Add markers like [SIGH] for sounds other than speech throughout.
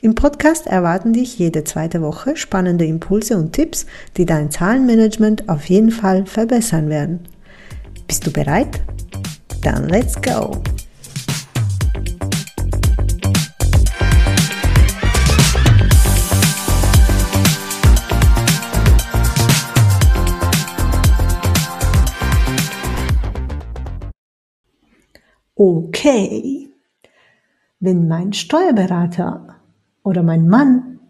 Im Podcast erwarten dich jede zweite Woche spannende Impulse und Tipps, die dein Zahlenmanagement auf jeden Fall verbessern werden. Bist du bereit? Dann let's go! Okay, wenn mein Steuerberater oder mein Mann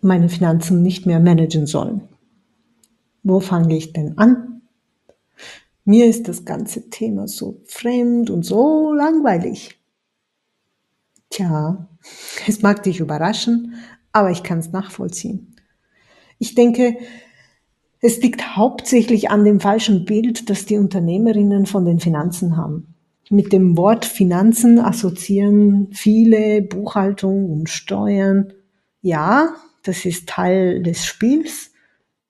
meine Finanzen nicht mehr managen sollen. Wo fange ich denn an? Mir ist das ganze Thema so fremd und so langweilig. Tja, es mag dich überraschen, aber ich kann es nachvollziehen. Ich denke, es liegt hauptsächlich an dem falschen Bild, das die Unternehmerinnen von den Finanzen haben. Mit dem Wort Finanzen assoziieren viele Buchhaltung und Steuern. Ja, das ist Teil des Spiels,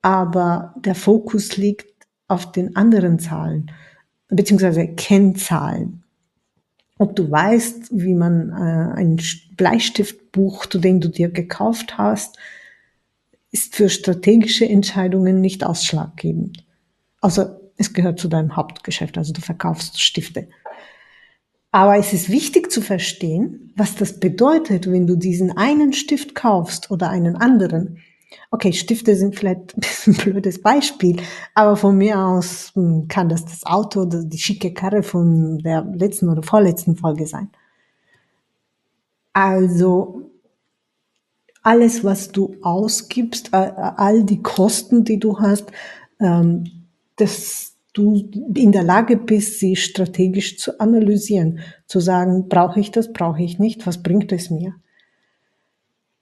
aber der Fokus liegt auf den anderen Zahlen, beziehungsweise Kennzahlen. Ob du weißt, wie man äh, einen Bleistift bucht, den du dir gekauft hast, ist für strategische Entscheidungen nicht ausschlaggebend. Außer es gehört zu deinem Hauptgeschäft, also du verkaufst Stifte. Aber es ist wichtig zu verstehen, was das bedeutet, wenn du diesen einen Stift kaufst oder einen anderen. Okay, Stifte sind vielleicht [LAUGHS] ein bisschen blödes Beispiel, aber von mir aus hm, kann das das Auto oder die schicke Karre von der letzten oder vorletzten Folge sein. Also alles, was du ausgibst, all die Kosten, die du hast, ähm, das du in der Lage bist, sie strategisch zu analysieren, zu sagen, brauche ich das, brauche ich nicht, was bringt es mir?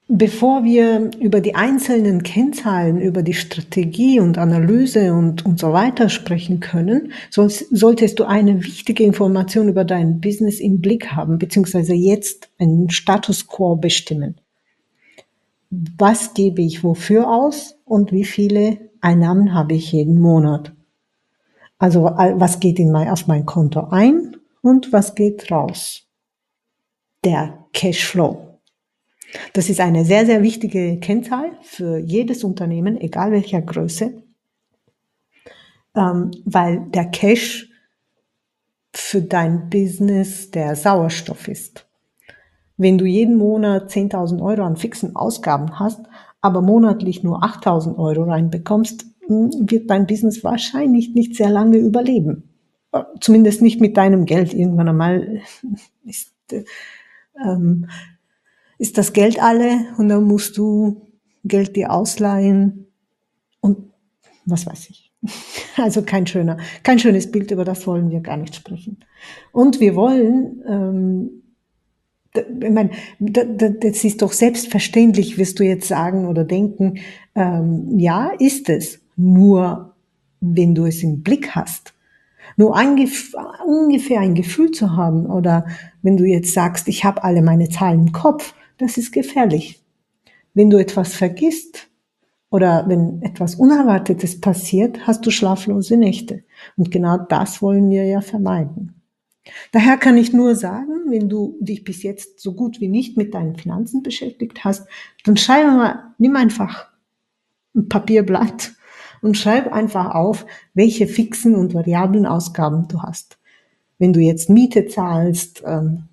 Bevor wir über die einzelnen Kennzahlen, über die Strategie und Analyse und, und so weiter sprechen können, soll, solltest du eine wichtige Information über dein Business im Blick haben, beziehungsweise jetzt einen Status quo bestimmen. Was gebe ich wofür aus und wie viele Einnahmen habe ich jeden Monat? Also was geht in mein, auf mein Konto ein und was geht raus? Der Cashflow. Das ist eine sehr, sehr wichtige Kennzahl für jedes Unternehmen, egal welcher Größe, ähm, weil der Cash für dein Business der Sauerstoff ist. Wenn du jeden Monat 10.000 Euro an fixen Ausgaben hast, aber monatlich nur 8.000 Euro reinbekommst, wird dein Business wahrscheinlich nicht sehr lange überleben. Äh, zumindest nicht mit deinem Geld. Irgendwann einmal [LAUGHS] ist, ähm, ist das Geld alle und dann musst du Geld dir ausleihen und was weiß ich. [LAUGHS] Also kein schöner, kein schönes Bild, über das wollen wir gar nicht sprechen. Und wir wollen, ähm, ich meine, das ist doch selbstverständlich, wirst du jetzt sagen oder denken, ähm, ja, ist es nur wenn du es im Blick hast. Nur ungefähr ein Gefühl zu haben oder wenn du jetzt sagst, ich habe alle meine Zahlen im Kopf, das ist gefährlich. Wenn du etwas vergisst oder wenn etwas Unerwartetes passiert, hast du schlaflose Nächte. Und genau das wollen wir ja vermeiden. Daher kann ich nur sagen, wenn du dich bis jetzt so gut wie nicht mit deinen Finanzen beschäftigt hast, dann schreib mal, nimm einfach ein Papierblatt und schreib einfach auf, welche fixen und variablen Ausgaben du hast. Wenn du jetzt Miete zahlst, ähm,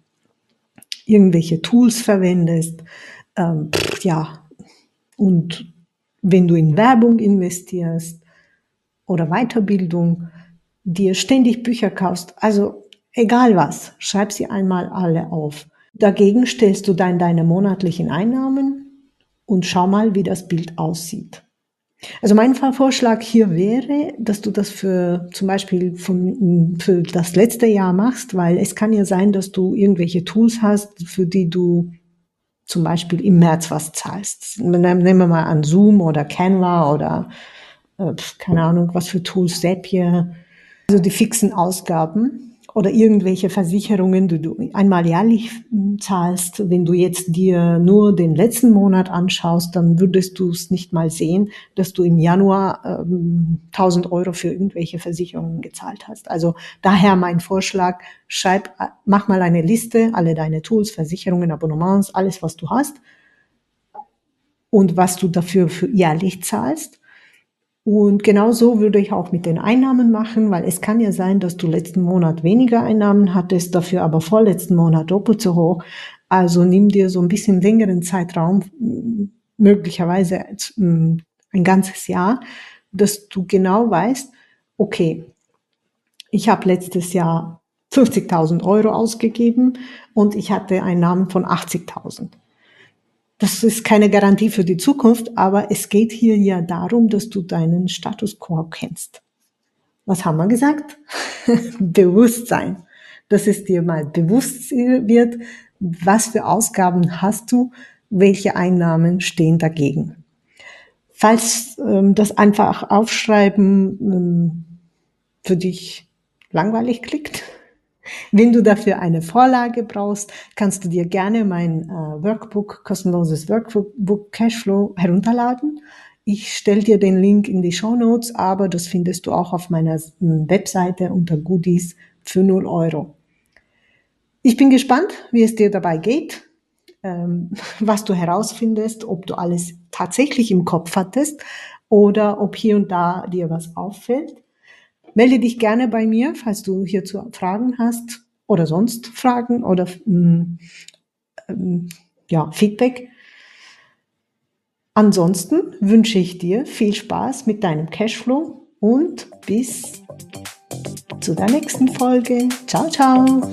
irgendwelche Tools verwendest, ähm, ja, und wenn du in Werbung investierst oder Weiterbildung, dir ständig Bücher kaufst, also egal was, schreib sie einmal alle auf. Dagegen stellst du dann deine monatlichen Einnahmen und schau mal, wie das Bild aussieht. Also mein Vorschlag hier wäre, dass du das für zum Beispiel von, für das letzte Jahr machst, weil es kann ja sein, dass du irgendwelche Tools hast, für die du zum Beispiel im März was zahlst. Nehmen wir mal an Zoom oder Canva oder äh, keine Ahnung, was für Tools, Zapier, also die fixen Ausgaben oder irgendwelche Versicherungen, die du einmal jährlich hm, zahlst. Wenn du jetzt dir nur den letzten Monat anschaust, dann würdest du es nicht mal sehen, dass du im Januar ähm, 1000 Euro für irgendwelche Versicherungen gezahlt hast. Also daher mein Vorschlag, schreib, mach mal eine Liste, alle deine Tools, Versicherungen, Abonnements, alles, was du hast und was du dafür für jährlich zahlst und genau so würde ich auch mit den Einnahmen machen, weil es kann ja sein, dass du letzten Monat weniger Einnahmen hattest, dafür aber vorletzten Monat doppelt so hoch. Also nimm dir so ein bisschen längeren Zeitraum, möglicherweise ein ganzes Jahr, dass du genau weißt, okay, ich habe letztes Jahr 50.000 Euro ausgegeben und ich hatte Einnahmen von 80.000. Das ist keine Garantie für die Zukunft, aber es geht hier ja darum, dass du deinen Status quo kennst. Was haben wir gesagt? [LAUGHS] Bewusstsein. Dass es dir mal bewusst wird, was für Ausgaben hast du, welche Einnahmen stehen dagegen. Falls ähm, das einfach aufschreiben ähm, für dich langweilig klickt, wenn du dafür eine Vorlage brauchst, kannst du dir gerne mein äh, Workbook, kostenloses Workbook Cashflow herunterladen. Ich stelle dir den Link in die Show Notes, aber das findest du auch auf meiner Webseite unter Goodies für 0 Euro. Ich bin gespannt, wie es dir dabei geht, ähm, [LAUGHS] was du herausfindest, ob du alles tatsächlich im Kopf hattest oder ob hier und da dir was auffällt. Melde dich gerne bei mir, falls du hierzu Fragen hast oder sonst Fragen oder ähm, ähm, ja, Feedback. Ansonsten wünsche ich dir viel Spaß mit deinem Cashflow und bis zu der nächsten Folge. Ciao, ciao!